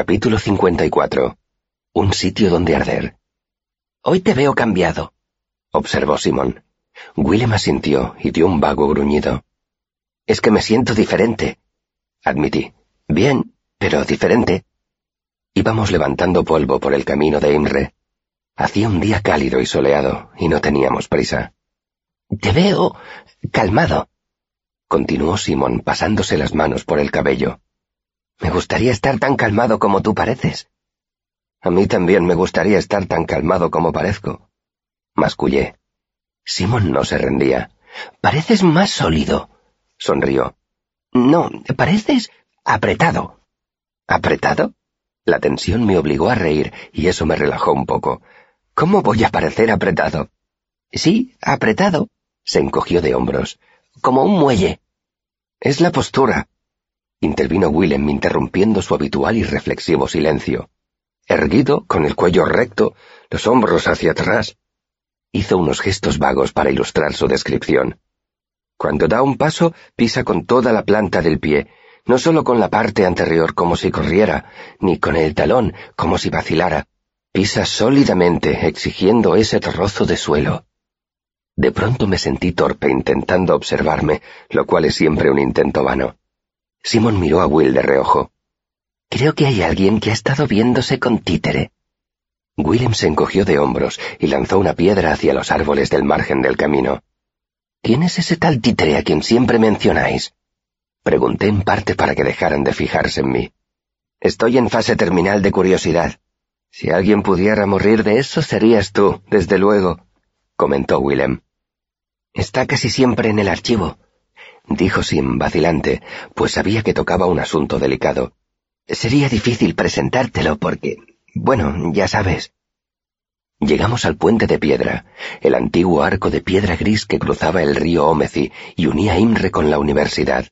Capítulo 54. Un sitio donde arder. Hoy te veo cambiado, observó Simón. Willem asintió y dio un vago gruñido. Es que me siento diferente, admití. Bien, pero diferente. Íbamos levantando polvo por el camino de Imre. Hacía un día cálido y soleado, y no teníamos prisa. Te veo calmado, continuó Simón pasándose las manos por el cabello. Me gustaría estar tan calmado como tú pareces. A mí también me gustaría estar tan calmado como parezco. Mascullé. Simón no se rendía. Pareces más sólido, sonrió. No, pareces apretado. ¿Apretado? La tensión me obligó a reír y eso me relajó un poco. ¿Cómo voy a parecer apretado? Sí, apretado. Se encogió de hombros. Como un muelle. Es la postura, intervino Willem interrumpiendo su habitual y reflexivo silencio. Erguido, con el cuello recto, los hombros hacia atrás. Hizo unos gestos vagos para ilustrar su descripción. Cuando da un paso, pisa con toda la planta del pie, no solo con la parte anterior como si corriera, ni con el talón como si vacilara. Pisa sólidamente, exigiendo ese trozo de suelo. De pronto me sentí torpe intentando observarme, lo cual es siempre un intento vano. Simón miró a Will de reojo. Creo que hay alguien que ha estado viéndose con títere. Willem se encogió de hombros y lanzó una piedra hacia los árboles del margen del camino. ¿Quién es ese tal títere a quien siempre mencionáis? Pregunté en parte para que dejaran de fijarse en mí. Estoy en fase terminal de curiosidad. Si alguien pudiera morir de eso serías tú, desde luego, comentó Willem. Está casi siempre en el archivo dijo Sim vacilante, pues sabía que tocaba un asunto delicado. Sería difícil presentártelo porque... Bueno, ya sabes. Llegamos al puente de piedra, el antiguo arco de piedra gris que cruzaba el río Ómezi y unía Imre con la universidad.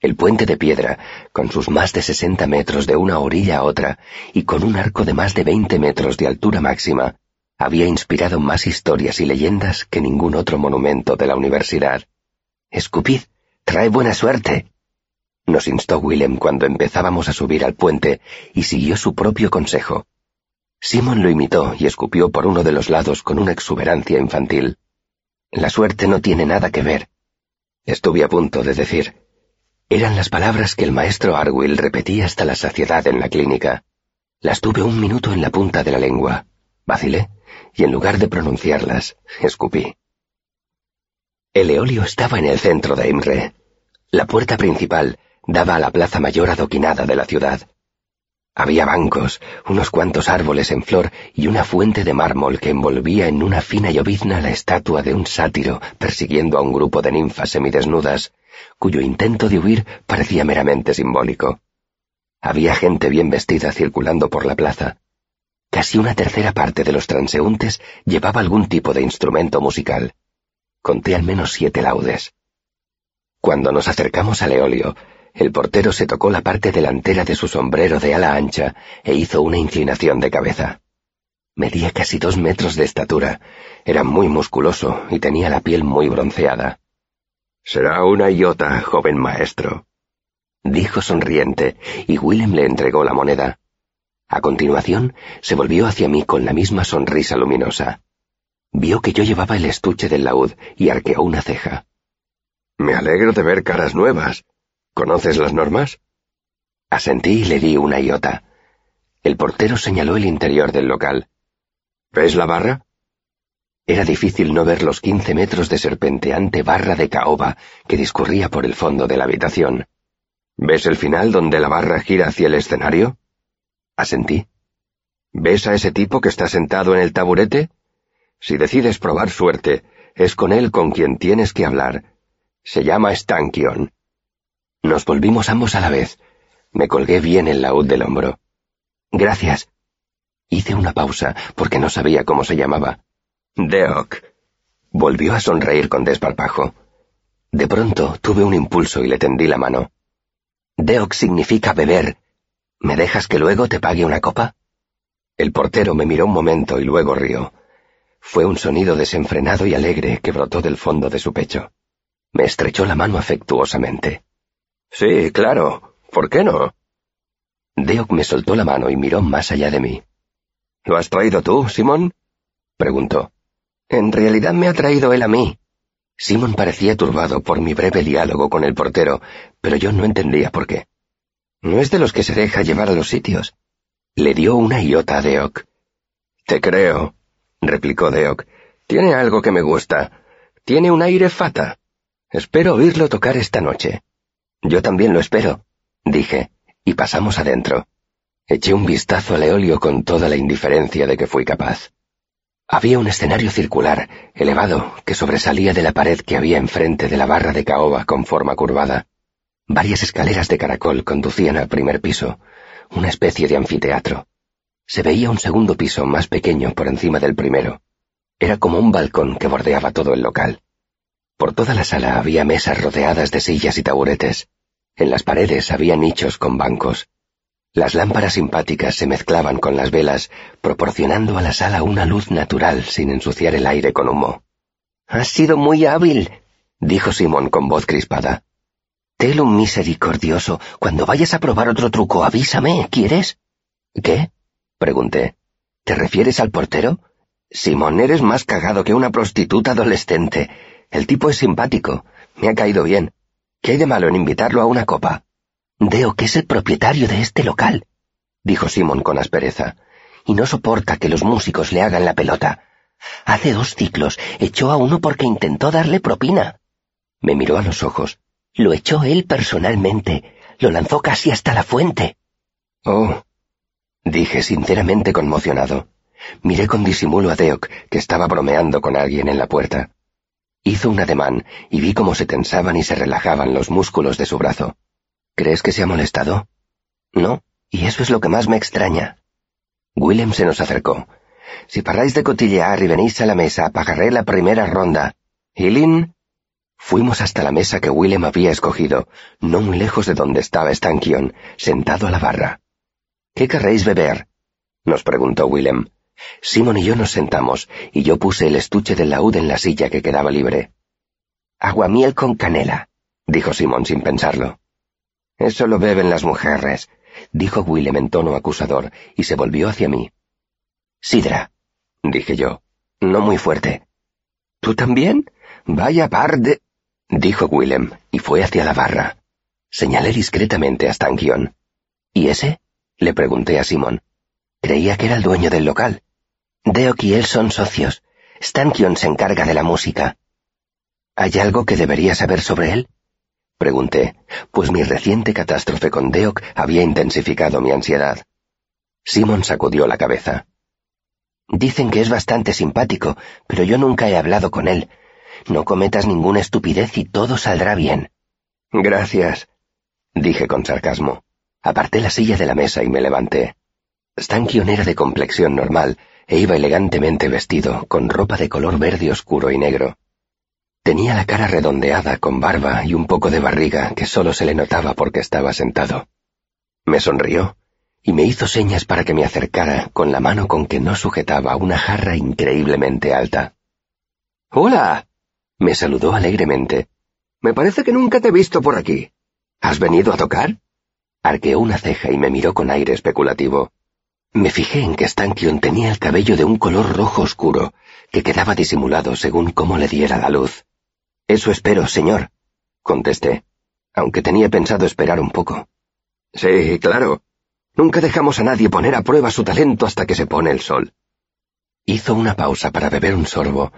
El puente de piedra, con sus más de sesenta metros de una orilla a otra y con un arco de más de veinte metros de altura máxima, había inspirado más historias y leyendas que ningún otro monumento de la universidad. Escupid, trae buena suerte. Nos instó Willem cuando empezábamos a subir al puente y siguió su propio consejo. Simon lo imitó y escupió por uno de los lados con una exuberancia infantil. La suerte no tiene nada que ver. Estuve a punto de decir. Eran las palabras que el maestro Arwill repetía hasta la saciedad en la clínica. Las tuve un minuto en la punta de la lengua. Vacilé y en lugar de pronunciarlas, escupí. El eolio estaba en el centro de Imre. La puerta principal daba a la plaza mayor adoquinada de la ciudad. Había bancos, unos cuantos árboles en flor y una fuente de mármol que envolvía en una fina llovizna la estatua de un sátiro persiguiendo a un grupo de ninfas semidesnudas, cuyo intento de huir parecía meramente simbólico. Había gente bien vestida circulando por la plaza. Casi una tercera parte de los transeúntes llevaba algún tipo de instrumento musical. Conté al menos siete laudes. Cuando nos acercamos al eolio, el portero se tocó la parte delantera de su sombrero de ala ancha e hizo una inclinación de cabeza. Medía casi dos metros de estatura, era muy musculoso y tenía la piel muy bronceada. Será una iota, joven maestro, dijo sonriente, y Willem le entregó la moneda. A continuación, se volvió hacia mí con la misma sonrisa luminosa. Vio que yo llevaba el estuche del laúd y arqueó una ceja. Me alegro de ver caras nuevas. ¿Conoces las normas? Asentí y le di una iota. El portero señaló el interior del local. ¿Ves la barra? Era difícil no ver los quince metros de serpenteante barra de caoba que discurría por el fondo de la habitación. ¿Ves el final donde la barra gira hacia el escenario? Asentí. ¿Ves a ese tipo que está sentado en el taburete? Si decides probar suerte, es con él con quien tienes que hablar. Se llama Stankion. Nos volvimos ambos a la vez. Me colgué bien el laúd del hombro. Gracias. Hice una pausa porque no sabía cómo se llamaba. Deok. Volvió a sonreír con desparpajo. De pronto tuve un impulso y le tendí la mano. Deok significa beber. ¿Me dejas que luego te pague una copa? El portero me miró un momento y luego rió. Fue un sonido desenfrenado y alegre que brotó del fondo de su pecho. Me estrechó la mano afectuosamente. Sí, claro. ¿Por qué no? Deok me soltó la mano y miró más allá de mí. ¿Lo has traído tú, Simón? preguntó. En realidad me ha traído él a mí. Simón parecía turbado por mi breve diálogo con el portero, pero yo no entendía por qué. No es de los que se deja llevar a los sitios. Le dio una iota a Deok. Te creo, replicó Deok. Tiene algo que me gusta. Tiene un aire fata. Espero oírlo tocar esta noche. Yo también lo espero, dije, y pasamos adentro. Eché un vistazo al eolio con toda la indiferencia de que fui capaz. Había un escenario circular, elevado, que sobresalía de la pared que había enfrente de la barra de caoba con forma curvada. Varias escaleras de caracol conducían al primer piso, una especie de anfiteatro. Se veía un segundo piso más pequeño por encima del primero. Era como un balcón que bordeaba todo el local. Por toda la sala había mesas rodeadas de sillas y taburetes. En las paredes había nichos con bancos. Las lámparas simpáticas se mezclaban con las velas, proporcionando a la sala una luz natural sin ensuciar el aire con humo. Has sido muy hábil, dijo Simón con voz crispada. Telum misericordioso, cuando vayas a probar otro truco, avísame, ¿quieres? ¿Qué? Pregunté. ¿Te refieres al portero? Simón, eres más cagado que una prostituta adolescente. El tipo es simpático. Me ha caído bien. ¿Qué hay de malo en invitarlo a una copa? Deo que es el propietario de este local, dijo Simón con aspereza, y no soporta que los músicos le hagan la pelota. Hace dos ciclos echó a uno porque intentó darle propina. Me miró a los ojos. Lo echó él personalmente. Lo lanzó casi hasta la fuente. Oh, dije sinceramente conmocionado. Miré con disimulo a Deok, que estaba bromeando con alguien en la puerta. Hizo un ademán y vi cómo se tensaban y se relajaban los músculos de su brazo. ¿Crees que se ha molestado? No, y eso es lo que más me extraña. Willem se nos acercó. Si paráis de cotillear y venís a la mesa, pagaré la primera ronda. ¿Y Lynn? Fuimos hasta la mesa que Willem había escogido, no muy lejos de donde estaba Stankion, sentado a la barra. ¿Qué querréis beber? nos preguntó Willem. Simon y yo nos sentamos, y yo puse el estuche del laúd en la silla que quedaba libre. Aguamiel con canela, dijo Simon sin pensarlo. Eso lo beben las mujeres, dijo Willem en tono acusador, y se volvió hacia mí. Sidra, dije yo, no muy fuerte. ¿Tú también? Vaya par de... dijo Willem, y fue hacia la barra. Señalé discretamente a Stankion. ¿Y ese? Le pregunté a Simon. Creía que era el dueño del local. Deok y él son socios. Stankion se encarga de la música. ¿Hay algo que debería saber sobre él? Pregunté, pues mi reciente catástrofe con Deok había intensificado mi ansiedad. Simon sacudió la cabeza. Dicen que es bastante simpático, pero yo nunca he hablado con él. No cometas ninguna estupidez y todo saldrá bien. Gracias, dije con sarcasmo. Aparté la silla de la mesa y me levanté. Stankion era de complexión normal e iba elegantemente vestido, con ropa de color verde oscuro y negro. Tenía la cara redondeada, con barba y un poco de barriga que solo se le notaba porque estaba sentado. Me sonrió y me hizo señas para que me acercara con la mano con que no sujetaba una jarra increíblemente alta. Hola. me saludó alegremente. Me parece que nunca te he visto por aquí. ¿Has venido a tocar? Arqueó una ceja y me miró con aire especulativo. Me fijé en que Stankion tenía el cabello de un color rojo oscuro, que quedaba disimulado según cómo le diera la luz. Eso espero, señor, contesté, aunque tenía pensado esperar un poco. Sí, claro. Nunca dejamos a nadie poner a prueba su talento hasta que se pone el sol. Hizo una pausa para beber un sorbo,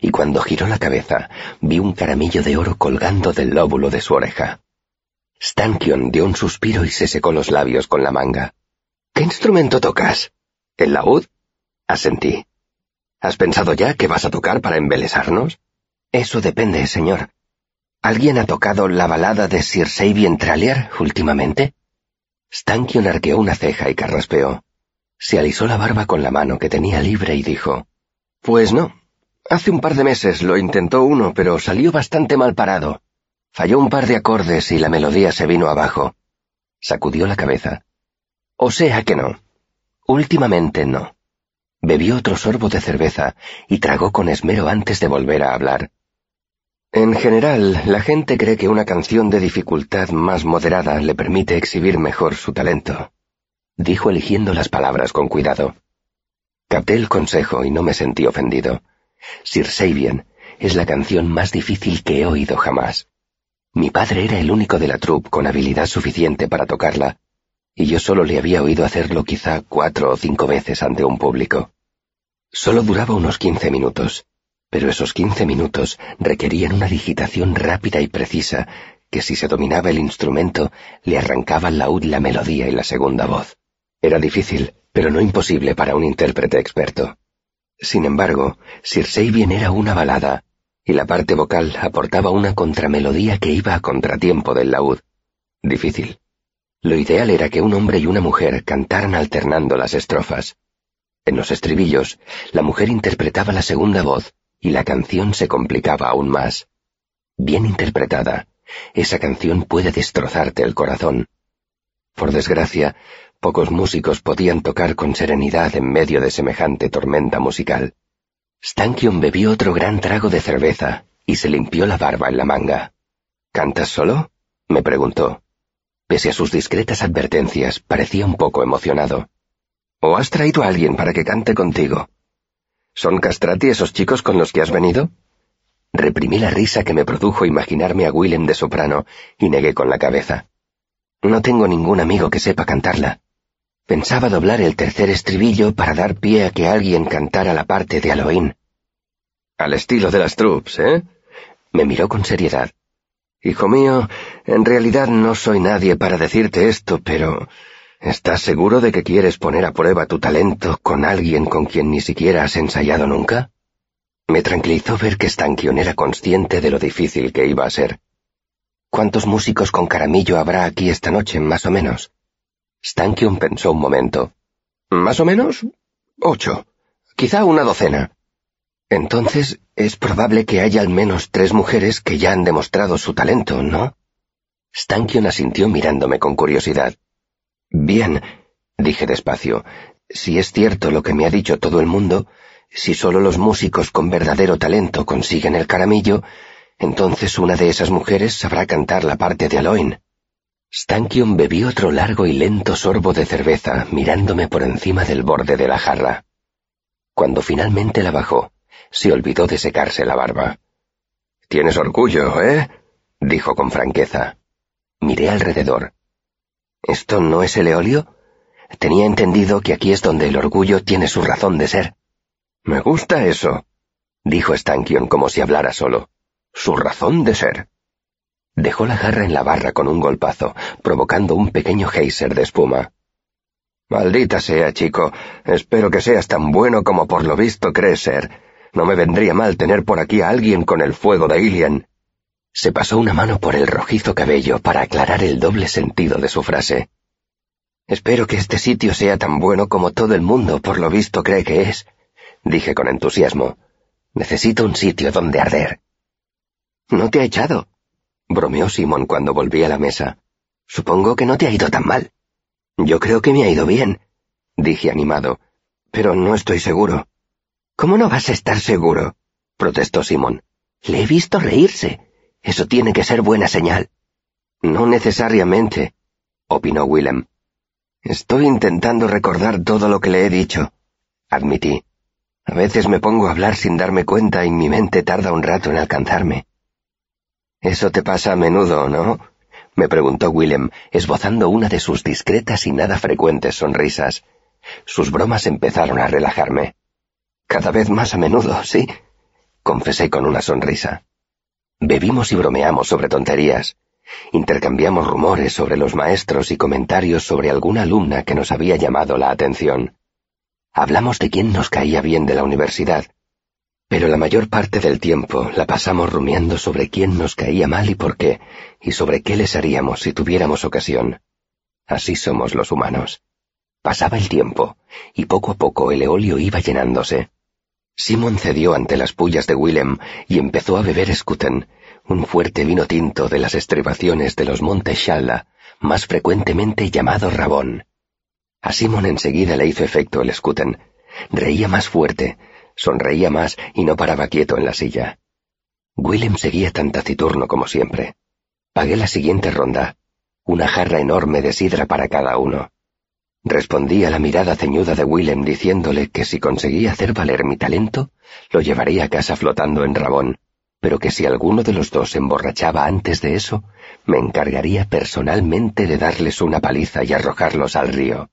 y cuando giró la cabeza, vi un caramillo de oro colgando del lóbulo de su oreja. Stankion dio un suspiro y se secó los labios con la manga. ¿Qué instrumento tocas? ¿El laúd? Asentí. ¿Has pensado ya qué vas a tocar para embelesarnos? Eso depende, señor. ¿Alguien ha tocado la balada de Sir Sabien Tralier últimamente? Stankion arqueó una ceja y carraspeó. Se alisó la barba con la mano que tenía libre y dijo, Pues no. Hace un par de meses lo intentó uno, pero salió bastante mal parado. Falló un par de acordes y la melodía se vino abajo. Sacudió la cabeza. O sea que no. Últimamente no. Bebió otro sorbo de cerveza y tragó con esmero antes de volver a hablar. En general, la gente cree que una canción de dificultad más moderada le permite exhibir mejor su talento. dijo eligiendo las palabras con cuidado. Capté el consejo y no me sentí ofendido. Sir Sabian es la canción más difícil que he oído jamás. Mi padre era el único de la troupe con habilidad suficiente para tocarla, y yo solo le había oído hacerlo quizá cuatro o cinco veces ante un público. Solo duraba unos quince minutos, pero esos quince minutos requerían una digitación rápida y precisa que si se dominaba el instrumento le arrancaba al laúd la melodía y la segunda voz. Era difícil, pero no imposible para un intérprete experto. Sin embargo, Sir Sabien era una balada, y la parte vocal aportaba una contramelodía que iba a contratiempo del laúd. Difícil. Lo ideal era que un hombre y una mujer cantaran alternando las estrofas. En los estribillos, la mujer interpretaba la segunda voz y la canción se complicaba aún más. Bien interpretada, esa canción puede destrozarte el corazón. Por desgracia, pocos músicos podían tocar con serenidad en medio de semejante tormenta musical. Stankion bebió otro gran trago de cerveza y se limpió la barba en la manga. ¿Cantas solo? me preguntó. Pese a sus discretas advertencias, parecía un poco emocionado. ¿O has traído a alguien para que cante contigo? ¿Son castrati esos chicos con los que has venido? Reprimí la risa que me produjo imaginarme a Willem de soprano y negué con la cabeza. No tengo ningún amigo que sepa cantarla. Pensaba doblar el tercer estribillo para dar pie a que alguien cantara la parte de Halloween. Al estilo de las troops, ¿eh? Me miró con seriedad. Hijo mío, en realidad no soy nadie para decirte esto, pero ¿Estás seguro de que quieres poner a prueba tu talento con alguien con quien ni siquiera has ensayado nunca? Me tranquilizó ver que Stankion era consciente de lo difícil que iba a ser. ¿Cuántos músicos con caramillo habrá aquí esta noche, más o menos? Stankion pensó un momento. ¿Más o menos? Ocho. Quizá una docena. Entonces, es probable que haya al menos tres mujeres que ya han demostrado su talento, ¿no? Stankion asintió mirándome con curiosidad. Bien, dije despacio, si es cierto lo que me ha dicho todo el mundo, si solo los músicos con verdadero talento consiguen el caramillo, entonces una de esas mujeres sabrá cantar la parte de Aloin. Stankion bebió otro largo y lento sorbo de cerveza, mirándome por encima del borde de la jarra. Cuando finalmente la bajó, se olvidó de secarse la barba. Tienes orgullo, ¿eh? dijo con franqueza. Miré alrededor. ¿Esto no es el eolio? Tenía entendido que aquí es donde el orgullo tiene su razón de ser. Me gusta eso, dijo Stankion como si hablara solo. Su razón de ser. Dejó la jarra en la barra con un golpazo, provocando un pequeño geyser de espuma. Maldita sea, chico. Espero que seas tan bueno como por lo visto crees ser. No me vendría mal tener por aquí a alguien con el fuego de Ilian. Se pasó una mano por el rojizo cabello para aclarar el doble sentido de su frase. Espero que este sitio sea tan bueno como todo el mundo por lo visto cree que es, dije con entusiasmo. Necesito un sitio donde arder. ¿No te ha echado? Bromeó Simón cuando volví a la mesa. Supongo que no te ha ido tan mal. Yo creo que me ha ido bien, dije animado, pero no estoy seguro. ¿Cómo no vas a estar seguro? protestó Simón. Le he visto reírse. Eso tiene que ser buena señal. No necesariamente, opinó Willem. Estoy intentando recordar todo lo que le he dicho, admití. A veces me pongo a hablar sin darme cuenta y mi mente tarda un rato en alcanzarme. Eso te pasa a menudo, ¿no? me preguntó Willem, esbozando una de sus discretas y nada frecuentes sonrisas. Sus bromas empezaron a relajarme. Cada vez más a menudo, sí, confesé con una sonrisa. Bebimos y bromeamos sobre tonterías. Intercambiamos rumores sobre los maestros y comentarios sobre alguna alumna que nos había llamado la atención. Hablamos de quién nos caía bien de la universidad, pero la mayor parte del tiempo la pasamos rumiando sobre quién nos caía mal y por qué, y sobre qué les haríamos si tuviéramos ocasión. Así somos los humanos. Pasaba el tiempo, y poco a poco el eolio iba llenándose. Simon cedió ante las pullas de Willem y empezó a beber Scuten, un fuerte vino tinto de las estribaciones de los montes Shalla, más frecuentemente llamado Rabón. A Simon enseguida le hizo efecto el Scuten. Reía más fuerte, sonreía más y no paraba quieto en la silla. Willem seguía tan taciturno como siempre. Pagué la siguiente ronda, una jarra enorme de sidra para cada uno. Respondí a la mirada ceñuda de Willem diciéndole que si conseguía hacer valer mi talento, lo llevaría a casa flotando en rabón, pero que si alguno de los dos se emborrachaba antes de eso, me encargaría personalmente de darles una paliza y arrojarlos al río.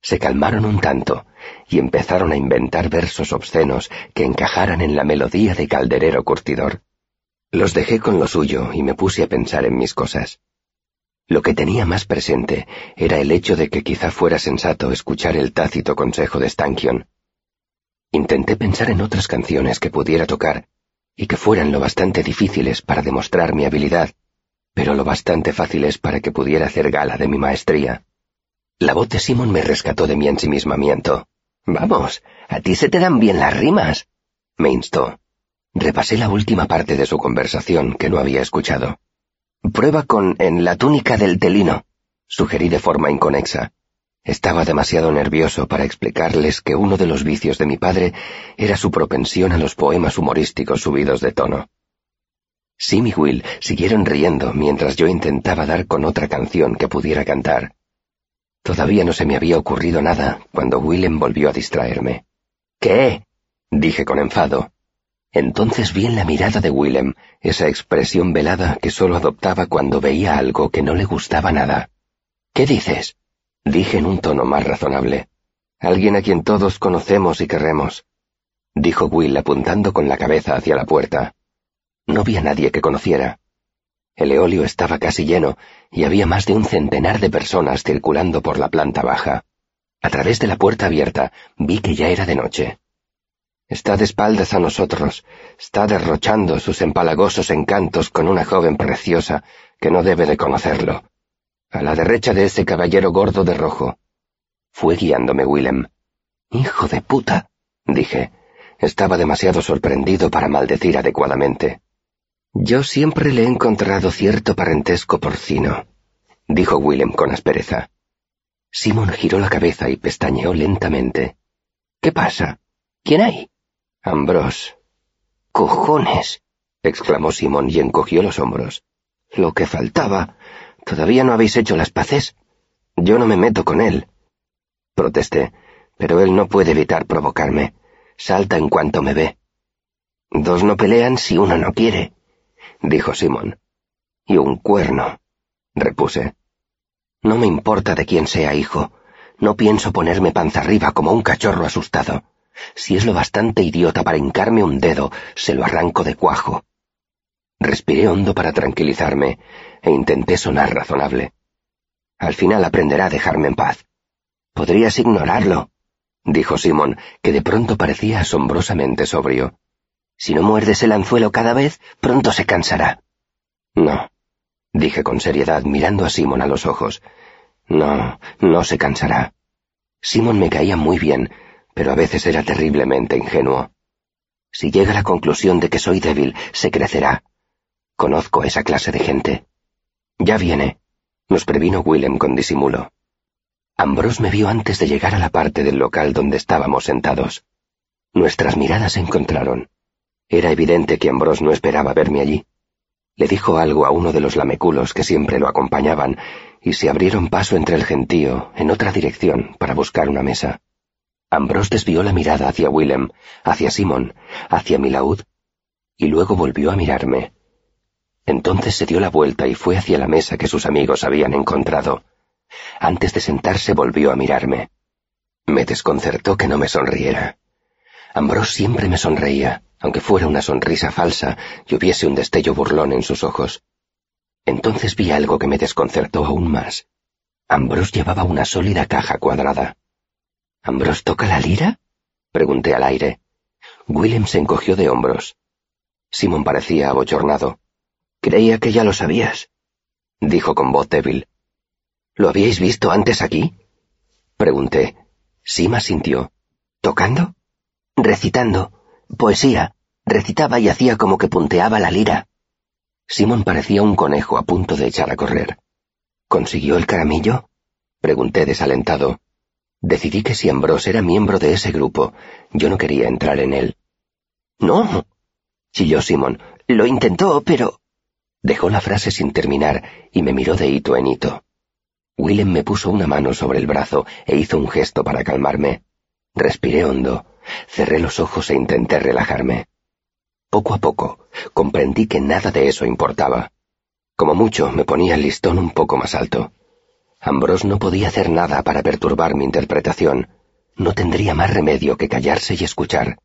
Se calmaron un tanto y empezaron a inventar versos obscenos que encajaran en la melodía de calderero curtidor. Los dejé con lo suyo y me puse a pensar en mis cosas. Lo que tenía más presente era el hecho de que quizá fuera sensato escuchar el tácito consejo de Stankion. Intenté pensar en otras canciones que pudiera tocar y que fueran lo bastante difíciles para demostrar mi habilidad, pero lo bastante fáciles para que pudiera hacer gala de mi maestría. La voz de Simon me rescató de mi ensimismamiento. Vamos, a ti se te dan bien las rimas, me instó. Repasé la última parte de su conversación que no había escuchado. Prueba con en la túnica del telino, sugerí de forma inconexa. Estaba demasiado nervioso para explicarles que uno de los vicios de mi padre era su propensión a los poemas humorísticos subidos de tono. Sim y Will siguieron riendo mientras yo intentaba dar con otra canción que pudiera cantar. Todavía no se me había ocurrido nada cuando Willem volvió a distraerme. ¿Qué? dije con enfado. Entonces vi en la mirada de Willem esa expresión velada que solo adoptaba cuando veía algo que no le gustaba nada. ¿Qué dices? dije en un tono más razonable. Alguien a quien todos conocemos y querremos, dijo Will apuntando con la cabeza hacia la puerta. No vi a nadie que conociera. El eolio estaba casi lleno y había más de un centenar de personas circulando por la planta baja. A través de la puerta abierta vi que ya era de noche. Está de espaldas a nosotros, está derrochando sus empalagosos encantos con una joven preciosa que no debe de conocerlo. A la derecha de ese caballero gordo de rojo. Fue guiándome Willem. Hijo de puta, dije. Estaba demasiado sorprendido para maldecir adecuadamente. Yo siempre le he encontrado cierto parentesco porcino, dijo Willem con aspereza. Simon giró la cabeza y pestañeó lentamente. ¿Qué pasa? ¿Quién hay? Ambrose. ¡Cojones! exclamó Simón y encogió los hombros. Lo que faltaba. ¿Todavía no habéis hecho las paces? Yo no me meto con él. Protesté, pero él no puede evitar provocarme. Salta en cuanto me ve. Dos no pelean si uno no quiere, dijo Simón. Y un cuerno, repuse. No me importa de quién sea hijo. No pienso ponerme panza arriba como un cachorro asustado. Si es lo bastante idiota para hincarme un dedo, se lo arranco de cuajo. Respiré hondo para tranquilizarme e intenté sonar razonable. Al final aprenderá a dejarme en paz. Podrías ignorarlo, dijo Simón, que de pronto parecía asombrosamente sobrio. Si no muerdes el anzuelo cada vez, pronto se cansará. No, dije con seriedad, mirando a Simón a los ojos. No, no se cansará. Simón me caía muy bien, pero a veces era terriblemente ingenuo. Si llega a la conclusión de que soy débil, se crecerá. Conozco a esa clase de gente. Ya viene, nos previno Willem con disimulo. Ambrose me vio antes de llegar a la parte del local donde estábamos sentados. Nuestras miradas se encontraron. Era evidente que Ambrose no esperaba verme allí. Le dijo algo a uno de los lameculos que siempre lo acompañaban y se abrieron paso entre el gentío en otra dirección para buscar una mesa. Ambrose desvió la mirada hacia Willem, hacia Simon, hacia Milaud, y luego volvió a mirarme. Entonces se dio la vuelta y fue hacia la mesa que sus amigos habían encontrado. Antes de sentarse volvió a mirarme. Me desconcertó que no me sonriera. Ambrose siempre me sonreía, aunque fuera una sonrisa falsa y hubiese un destello burlón en sus ojos. Entonces vi algo que me desconcertó aún más. Ambrose llevaba una sólida caja cuadrada. ¿Ambros toca la lira? Pregunté al aire. Willem se encogió de hombros. Simon parecía abochornado. Creía que ya lo sabías, dijo con voz débil. ¿Lo habíais visto antes aquí? Pregunté. Sima sintió. ¿Tocando? Recitando. Poesía. Recitaba y hacía como que punteaba la lira. Simon parecía un conejo a punto de echar a correr. ¿Consiguió el caramillo? Pregunté desalentado. Decidí que si Ambrose era miembro de ese grupo, yo no quería entrar en él. No, chilló Simon. Lo intentó, pero... Dejó la frase sin terminar y me miró de hito en hito. Willem me puso una mano sobre el brazo e hizo un gesto para calmarme. Respiré hondo, cerré los ojos e intenté relajarme. Poco a poco comprendí que nada de eso importaba. Como mucho me ponía el listón un poco más alto. Ambrose no podía hacer nada para perturbar mi interpretación. No tendría más remedio que callarse y escuchar.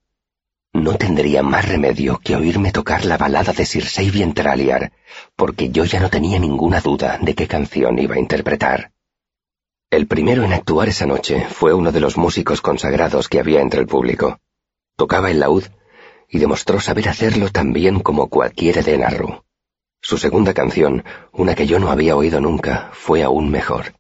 No tendría más remedio que oírme tocar la balada de Sir Savien Traliar, porque yo ya no tenía ninguna duda de qué canción iba a interpretar. El primero en actuar esa noche fue uno de los músicos consagrados que había entre el público. Tocaba el laúd y demostró saber hacerlo tan bien como cualquiera de Narru. Su segunda canción, una que yo no había oído nunca, fue aún mejor.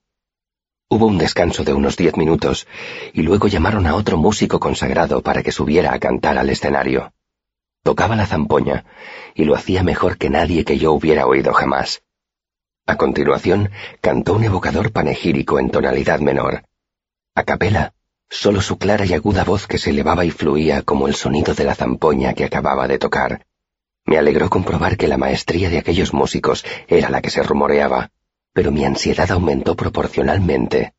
Hubo un descanso de unos diez minutos y luego llamaron a otro músico consagrado para que subiera a cantar al escenario. Tocaba la zampoña y lo hacía mejor que nadie que yo hubiera oído jamás. A continuación, cantó un evocador panegírico en tonalidad menor. A capela, solo su clara y aguda voz que se elevaba y fluía como el sonido de la zampoña que acababa de tocar. Me alegró comprobar que la maestría de aquellos músicos era la que se rumoreaba pero mi ansiedad aumentó proporcionalmente.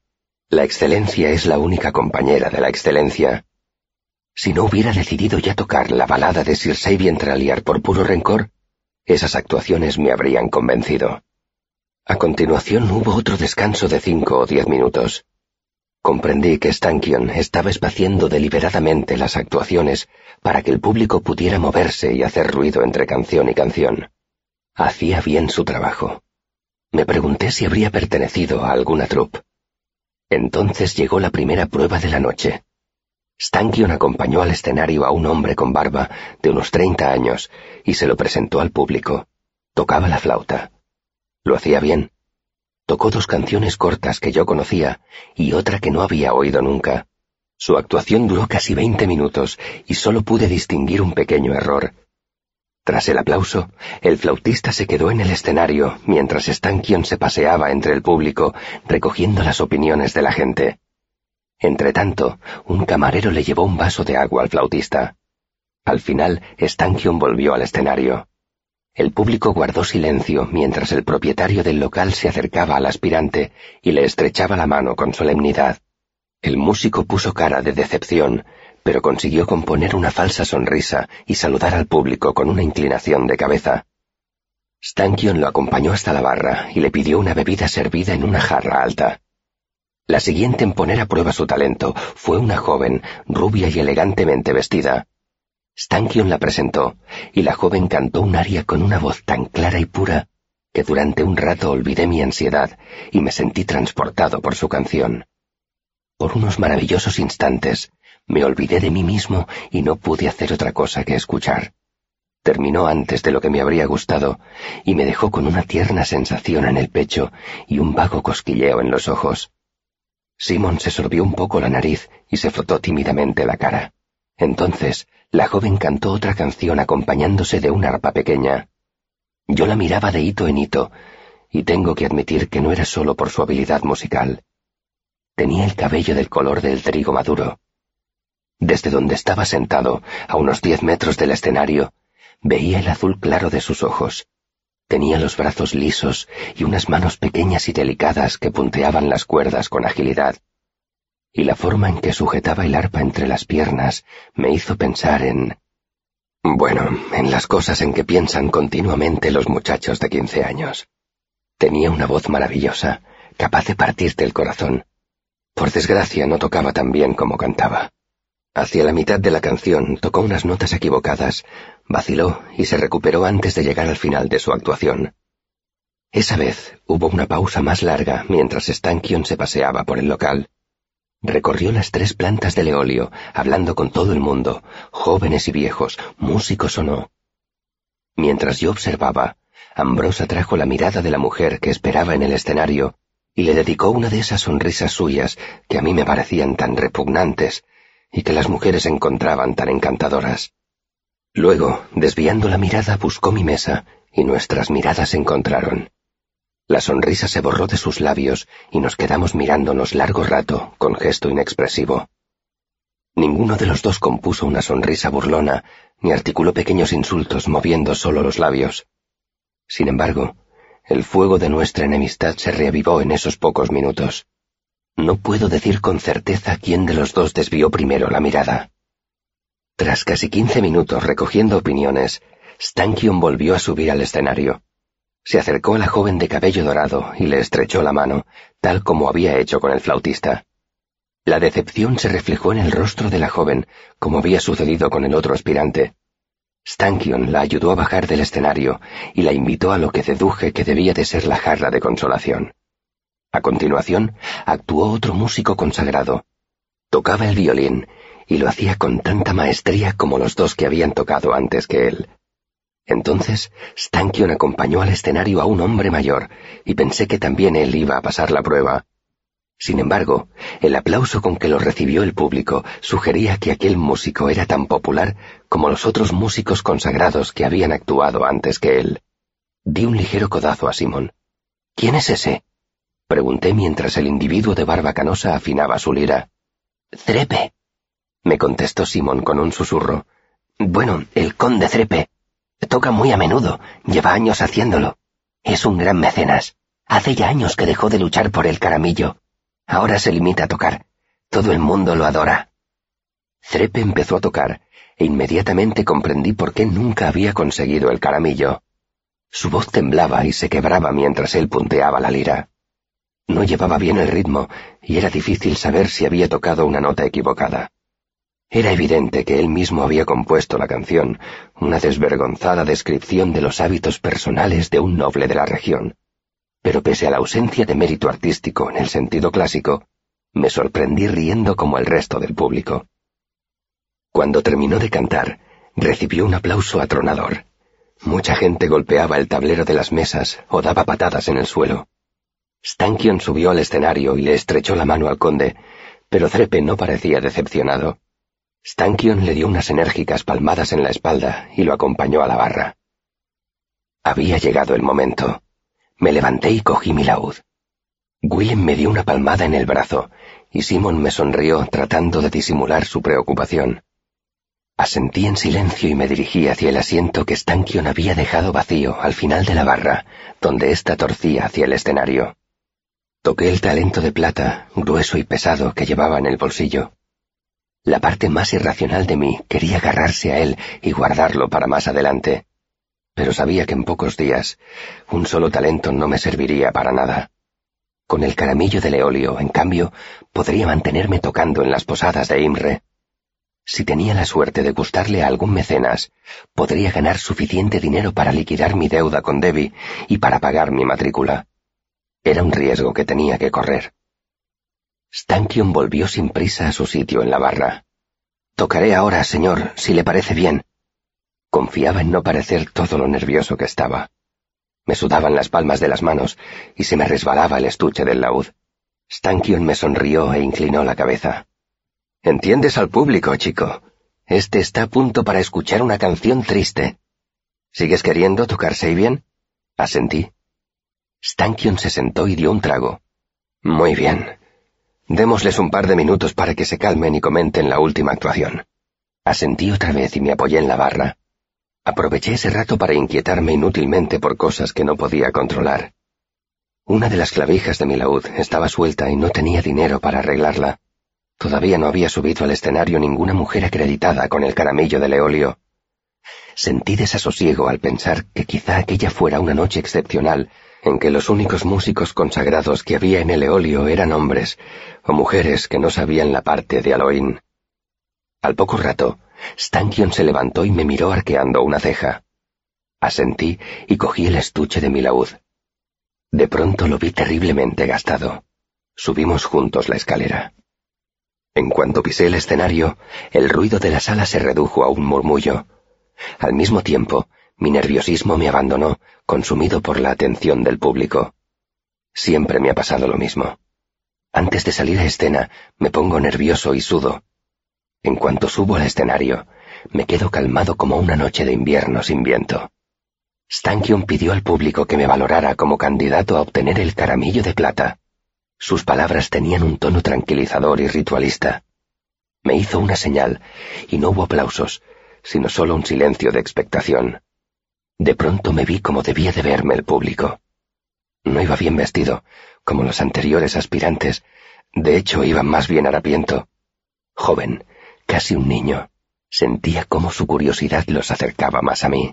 La excelencia es la única compañera de la excelencia. Si no hubiera decidido ya tocar la balada de Sir Sabien Traliar por puro rencor, esas actuaciones me habrían convencido. A continuación hubo otro descanso de cinco o diez minutos. Comprendí que Stankion estaba espaciando deliberadamente las actuaciones para que el público pudiera moverse y hacer ruido entre canción y canción. Hacía bien su trabajo. Me pregunté si habría pertenecido a alguna troupe. Entonces llegó la primera prueba de la noche. Stankion acompañó al escenario a un hombre con barba de unos treinta años y se lo presentó al público. Tocaba la flauta. Lo hacía bien. Tocó dos canciones cortas que yo conocía y otra que no había oído nunca. Su actuación duró casi veinte minutos y solo pude distinguir un pequeño error. Tras el aplauso, el flautista se quedó en el escenario mientras Stankion se paseaba entre el público recogiendo las opiniones de la gente. Entretanto, un camarero le llevó un vaso de agua al flautista. Al final, Stankion volvió al escenario. El público guardó silencio mientras el propietario del local se acercaba al aspirante y le estrechaba la mano con solemnidad. El músico puso cara de decepción, pero consiguió componer una falsa sonrisa y saludar al público con una inclinación de cabeza. Stankion lo acompañó hasta la barra y le pidió una bebida servida en una jarra alta. La siguiente en poner a prueba su talento fue una joven, rubia y elegantemente vestida. Stankion la presentó, y la joven cantó un aria con una voz tan clara y pura que durante un rato olvidé mi ansiedad y me sentí transportado por su canción. Por unos maravillosos instantes, me olvidé de mí mismo y no pude hacer otra cosa que escuchar. Terminó antes de lo que me habría gustado y me dejó con una tierna sensación en el pecho y un vago cosquilleo en los ojos. Simon se sorbió un poco la nariz y se frotó tímidamente la cara. Entonces, la joven cantó otra canción acompañándose de una arpa pequeña. Yo la miraba de hito en hito, y tengo que admitir que no era solo por su habilidad musical. Tenía el cabello del color del trigo maduro, desde donde estaba sentado, a unos diez metros del escenario, veía el azul claro de sus ojos. Tenía los brazos lisos y unas manos pequeñas y delicadas que punteaban las cuerdas con agilidad. Y la forma en que sujetaba el arpa entre las piernas me hizo pensar en... Bueno, en las cosas en que piensan continuamente los muchachos de quince años. Tenía una voz maravillosa, capaz de partirte el corazón. Por desgracia no tocaba tan bien como cantaba. Hacia la mitad de la canción tocó unas notas equivocadas, vaciló y se recuperó antes de llegar al final de su actuación. Esa vez hubo una pausa más larga mientras Stankion se paseaba por el local. Recorrió las tres plantas del eolio, hablando con todo el mundo, jóvenes y viejos, músicos o no. Mientras yo observaba, Ambrosa trajo la mirada de la mujer que esperaba en el escenario y le dedicó una de esas sonrisas suyas que a mí me parecían tan repugnantes y que las mujeres encontraban tan encantadoras. Luego, desviando la mirada, buscó mi mesa y nuestras miradas se encontraron. La sonrisa se borró de sus labios y nos quedamos mirándonos largo rato con gesto inexpresivo. Ninguno de los dos compuso una sonrisa burlona ni articuló pequeños insultos moviendo solo los labios. Sin embargo, el fuego de nuestra enemistad se reavivó en esos pocos minutos. No puedo decir con certeza quién de los dos desvió primero la mirada. Tras casi quince minutos recogiendo opiniones, Stankion volvió a subir al escenario. Se acercó a la joven de cabello dorado y le estrechó la mano, tal como había hecho con el flautista. La decepción se reflejó en el rostro de la joven, como había sucedido con el otro aspirante. Stankion la ayudó a bajar del escenario y la invitó a lo que deduje que debía de ser la jarra de consolación. A continuación, actuó otro músico consagrado. Tocaba el violín y lo hacía con tanta maestría como los dos que habían tocado antes que él. Entonces, Stankion acompañó al escenario a un hombre mayor y pensé que también él iba a pasar la prueba. Sin embargo, el aplauso con que lo recibió el público sugería que aquel músico era tan popular como los otros músicos consagrados que habían actuado antes que él. Di un ligero codazo a Simón. ¿Quién es ese? Pregunté mientras el individuo de barba canosa afinaba su lira. Crepe, me contestó Simón con un susurro. Bueno, el conde Crepe. Toca muy a menudo, lleva años haciéndolo. Es un gran mecenas. Hace ya años que dejó de luchar por el caramillo. Ahora se limita a tocar. Todo el mundo lo adora. Crepe empezó a tocar, e inmediatamente comprendí por qué nunca había conseguido el caramillo. Su voz temblaba y se quebraba mientras él punteaba la lira. No llevaba bien el ritmo y era difícil saber si había tocado una nota equivocada. Era evidente que él mismo había compuesto la canción, una desvergonzada descripción de los hábitos personales de un noble de la región. Pero pese a la ausencia de mérito artístico en el sentido clásico, me sorprendí riendo como el resto del público. Cuando terminó de cantar, recibió un aplauso atronador. Mucha gente golpeaba el tablero de las mesas o daba patadas en el suelo. Stankion subió al escenario y le estrechó la mano al conde, pero Trepe no parecía decepcionado. Stankion le dio unas enérgicas palmadas en la espalda y lo acompañó a la barra. Había llegado el momento. Me levanté y cogí mi laúd. Willem me dio una palmada en el brazo y Simon me sonrió tratando de disimular su preocupación. Asentí en silencio y me dirigí hacia el asiento que Stankion había dejado vacío al final de la barra, donde ésta torcía hacia el escenario. Toqué el talento de plata, grueso y pesado, que llevaba en el bolsillo. La parte más irracional de mí quería agarrarse a él y guardarlo para más adelante. Pero sabía que en pocos días un solo talento no me serviría para nada. Con el caramillo de Leolio, en cambio, podría mantenerme tocando en las posadas de Imre. Si tenía la suerte de gustarle a algún mecenas, podría ganar suficiente dinero para liquidar mi deuda con Debbie y para pagar mi matrícula. Era un riesgo que tenía que correr. Stankion volvió sin prisa a su sitio en la barra. Tocaré ahora, señor, si le parece bien. Confiaba en no parecer todo lo nervioso que estaba. Me sudaban las palmas de las manos y se me resbalaba el estuche del laúd. Stankion me sonrió e inclinó la cabeza. Entiendes al público, chico. Este está a punto para escuchar una canción triste. ¿Sigues queriendo tocar bien? Asentí. Stankion se sentó y dio un trago. Muy bien. Démosles un par de minutos para que se calmen y comenten la última actuación. Asentí otra vez y me apoyé en la barra. Aproveché ese rato para inquietarme inútilmente por cosas que no podía controlar. Una de las clavijas de mi laúd estaba suelta y no tenía dinero para arreglarla. Todavía no había subido al escenario ninguna mujer acreditada con el caramillo de Leolio. Sentí desasosiego al pensar que quizá aquella fuera una noche excepcional en que los únicos músicos consagrados que había en el eolio eran hombres o mujeres que no sabían la parte de Aloín. Al poco rato, Stankion se levantó y me miró arqueando una ceja. Asentí y cogí el estuche de mi laúd. De pronto lo vi terriblemente gastado. Subimos juntos la escalera. En cuanto pisé el escenario, el ruido de la sala se redujo a un murmullo. Al mismo tiempo, mi nerviosismo me abandonó, consumido por la atención del público. Siempre me ha pasado lo mismo. Antes de salir a escena, me pongo nervioso y sudo. En cuanto subo al escenario, me quedo calmado como una noche de invierno sin viento. Stankion pidió al público que me valorara como candidato a obtener el caramillo de plata. Sus palabras tenían un tono tranquilizador y ritualista. Me hizo una señal, y no hubo aplausos, sino solo un silencio de expectación. De pronto me vi como debía de verme el público. No iba bien vestido, como los anteriores aspirantes. De hecho, iba más bien harapiento. Joven, casi un niño. Sentía cómo su curiosidad los acercaba más a mí.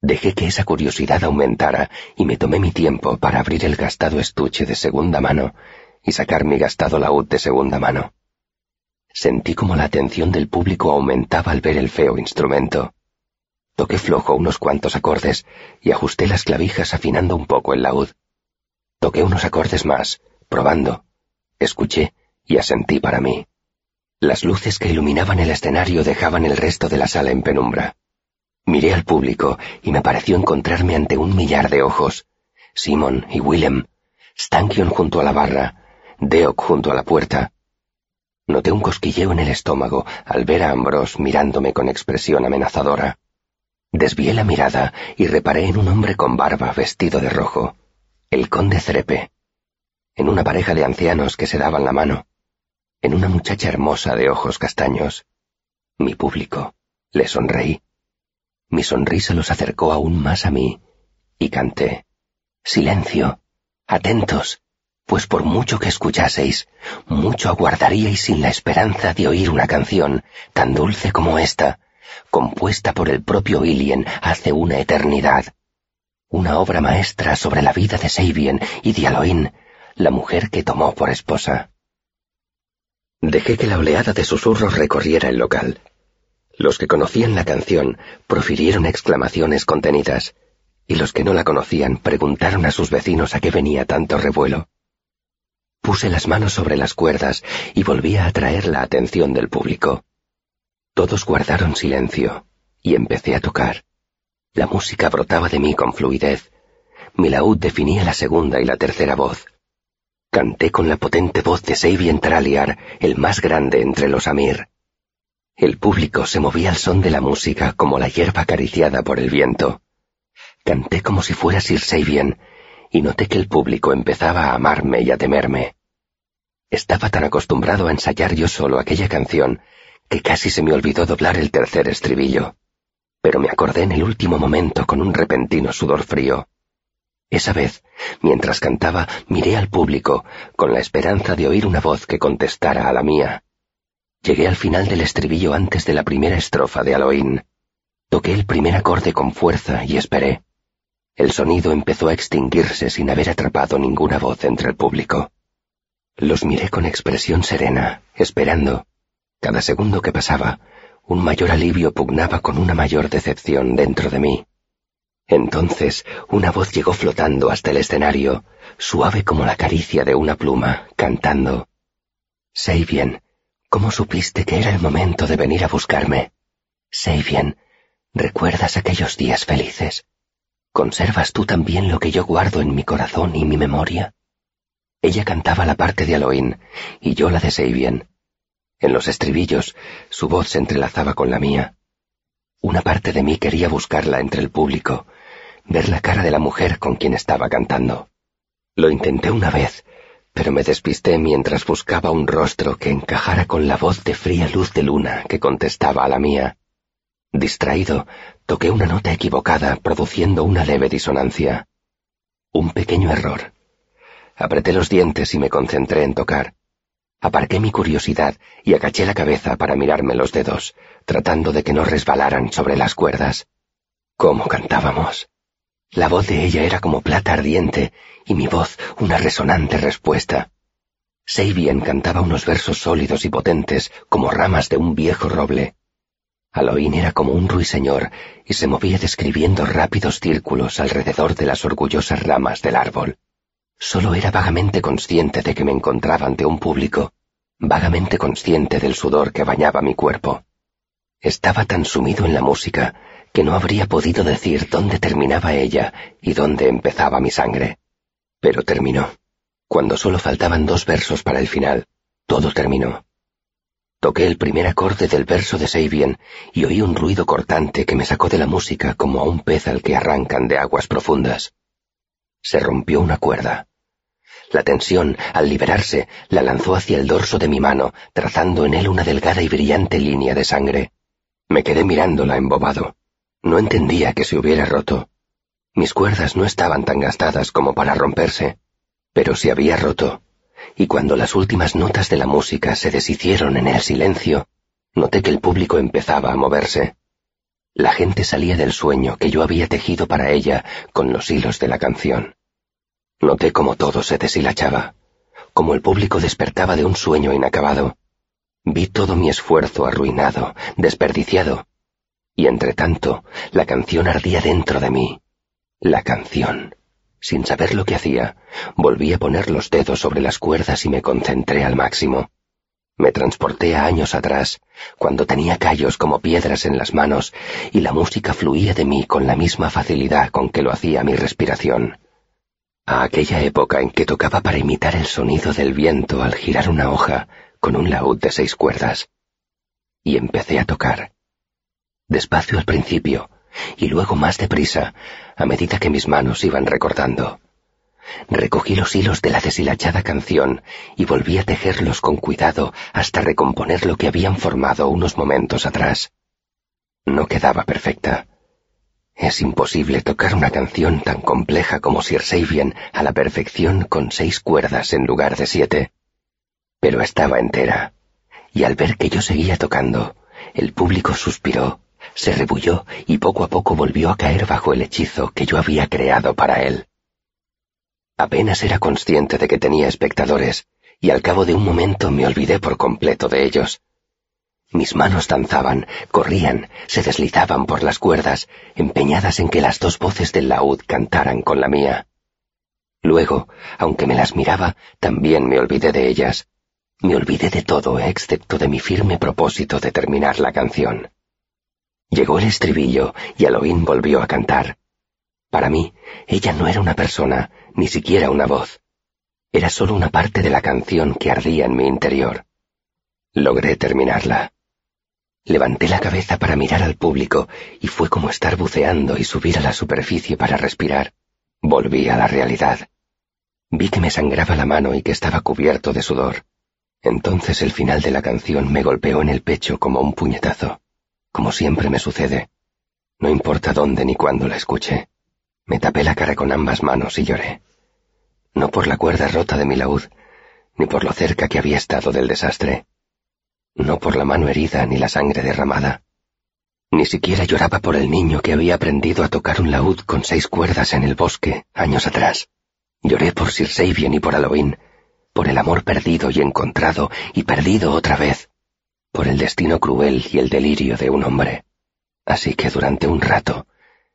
Dejé que esa curiosidad aumentara y me tomé mi tiempo para abrir el gastado estuche de segunda mano y sacar mi gastado laúd de segunda mano. Sentí como la atención del público aumentaba al ver el feo instrumento. Toqué flojo unos cuantos acordes y ajusté las clavijas afinando un poco el laúd. Toqué unos acordes más, probando. Escuché y asentí para mí. Las luces que iluminaban el escenario dejaban el resto de la sala en penumbra. Miré al público y me pareció encontrarme ante un millar de ojos. Simon y Willem, Stankion junto a la barra, Deok junto a la puerta. Noté un cosquilleo en el estómago al ver a Ambrose mirándome con expresión amenazadora. Desvié la mirada y reparé en un hombre con barba vestido de rojo, el conde Cerepe, en una pareja de ancianos que se daban la mano en una muchacha hermosa de ojos castaños. Mi público. Le sonreí. Mi sonrisa los acercó aún más a mí, y canté. Silencio. Atentos, pues por mucho que escuchaseis, mucho aguardaríais sin la esperanza de oír una canción tan dulce como esta, compuesta por el propio Ilien hace una eternidad. Una obra maestra sobre la vida de Sabien y de Aloin, la mujer que tomó por esposa. Dejé que la oleada de susurros recorriera el local. Los que conocían la canción profirieron exclamaciones contenidas, y los que no la conocían preguntaron a sus vecinos a qué venía tanto revuelo. Puse las manos sobre las cuerdas y volví a atraer la atención del público. Todos guardaron silencio, y empecé a tocar. La música brotaba de mí con fluidez. Mi laúd definía la segunda y la tercera voz. Canté con la potente voz de Sabien Traliar, el más grande entre los Amir. El público se movía al son de la música como la hierba acariciada por el viento. Canté como si fuera Sir Sabien, y noté que el público empezaba a amarme y a temerme. Estaba tan acostumbrado a ensayar yo solo aquella canción que casi se me olvidó doblar el tercer estribillo. Pero me acordé en el último momento con un repentino sudor frío. Esa vez, mientras cantaba, miré al público, con la esperanza de oír una voz que contestara a la mía. Llegué al final del estribillo antes de la primera estrofa de Aloín. Toqué el primer acorde con fuerza y esperé. El sonido empezó a extinguirse sin haber atrapado ninguna voz entre el público. Los miré con expresión serena, esperando. Cada segundo que pasaba, un mayor alivio pugnaba con una mayor decepción dentro de mí. Entonces una voz llegó flotando hasta el escenario, suave como la caricia de una pluma, cantando. Sé ¿cómo supiste que era el momento de venir a buscarme? Sé bien, ¿recuerdas aquellos días felices? ¿Conservas tú también lo que yo guardo en mi corazón y mi memoria? Ella cantaba la parte de Aloín y yo la de Seibien. En los estribillos su voz se entrelazaba con la mía. Una parte de mí quería buscarla entre el público, ver la cara de la mujer con quien estaba cantando. Lo intenté una vez, pero me despisté mientras buscaba un rostro que encajara con la voz de fría luz de luna que contestaba a la mía. Distraído, toqué una nota equivocada, produciendo una leve disonancia. Un pequeño error. Apreté los dientes y me concentré en tocar. Aparqué mi curiosidad y agaché la cabeza para mirarme los dedos, tratando de que no resbalaran sobre las cuerdas. ¿Cómo cantábamos? La voz de ella era como plata ardiente y mi voz una resonante respuesta. Sabien cantaba unos versos sólidos y potentes como ramas de un viejo roble. Aloín era como un ruiseñor y se movía describiendo rápidos círculos alrededor de las orgullosas ramas del árbol. Solo era vagamente consciente de que me encontraba ante un público, vagamente consciente del sudor que bañaba mi cuerpo. Estaba tan sumido en la música que no habría podido decir dónde terminaba ella y dónde empezaba mi sangre. Pero terminó. Cuando solo faltaban dos versos para el final, todo terminó. Toqué el primer acorde del verso de Sabien y oí un ruido cortante que me sacó de la música como a un pez al que arrancan de aguas profundas. Se rompió una cuerda. La tensión, al liberarse, la lanzó hacia el dorso de mi mano, trazando en él una delgada y brillante línea de sangre. Me quedé mirándola embobado. No entendía que se hubiera roto. Mis cuerdas no estaban tan gastadas como para romperse, pero se había roto, y cuando las últimas notas de la música se deshicieron en el silencio, noté que el público empezaba a moverse. La gente salía del sueño que yo había tejido para ella con los hilos de la canción. Noté cómo todo se deshilachaba, como el público despertaba de un sueño inacabado. Vi todo mi esfuerzo arruinado, desperdiciado, y entre tanto la canción ardía dentro de mí. La canción. Sin saber lo que hacía, volví a poner los dedos sobre las cuerdas y me concentré al máximo. Me transporté a años atrás, cuando tenía callos como piedras en las manos y la música fluía de mí con la misma facilidad con que lo hacía mi respiración. A aquella época en que tocaba para imitar el sonido del viento al girar una hoja con un laúd de seis cuerdas. Y empecé a tocar. Despacio al principio, y luego más deprisa, a medida que mis manos iban recordando. Recogí los hilos de la deshilachada canción y volví a tejerlos con cuidado hasta recomponer lo que habían formado unos momentos atrás. No quedaba perfecta. Es imposible tocar una canción tan compleja como Sir Sabian a la perfección con seis cuerdas en lugar de siete. Pero estaba entera, y al ver que yo seguía tocando, el público suspiró, se rebulló y poco a poco volvió a caer bajo el hechizo que yo había creado para él. Apenas era consciente de que tenía espectadores, y al cabo de un momento me olvidé por completo de ellos. Mis manos danzaban, corrían, se deslizaban por las cuerdas, empeñadas en que las dos voces del laúd cantaran con la mía. Luego, aunque me las miraba, también me olvidé de ellas. Me olvidé de todo, excepto de mi firme propósito de terminar la canción. Llegó el estribillo y Aloín volvió a cantar. Para mí, ella no era una persona, ni siquiera una voz. Era solo una parte de la canción que ardía en mi interior. Logré terminarla. Levanté la cabeza para mirar al público y fue como estar buceando y subir a la superficie para respirar. Volví a la realidad. Vi que me sangraba la mano y que estaba cubierto de sudor. Entonces el final de la canción me golpeó en el pecho como un puñetazo, como siempre me sucede. No importa dónde ni cuándo la escuche. Me tapé la cara con ambas manos y lloré. No por la cuerda rota de mi laúd, ni por lo cerca que había estado del desastre. No por la mano herida ni la sangre derramada. Ni siquiera lloraba por el niño que había aprendido a tocar un laúd con seis cuerdas en el bosque años atrás. Lloré por Sir Sabian y por Halloween, por el amor perdido y encontrado y perdido otra vez, por el destino cruel y el delirio de un hombre. Así que durante un rato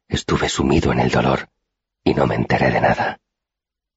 Estuve sumido en el dolor y no me enteré de nada.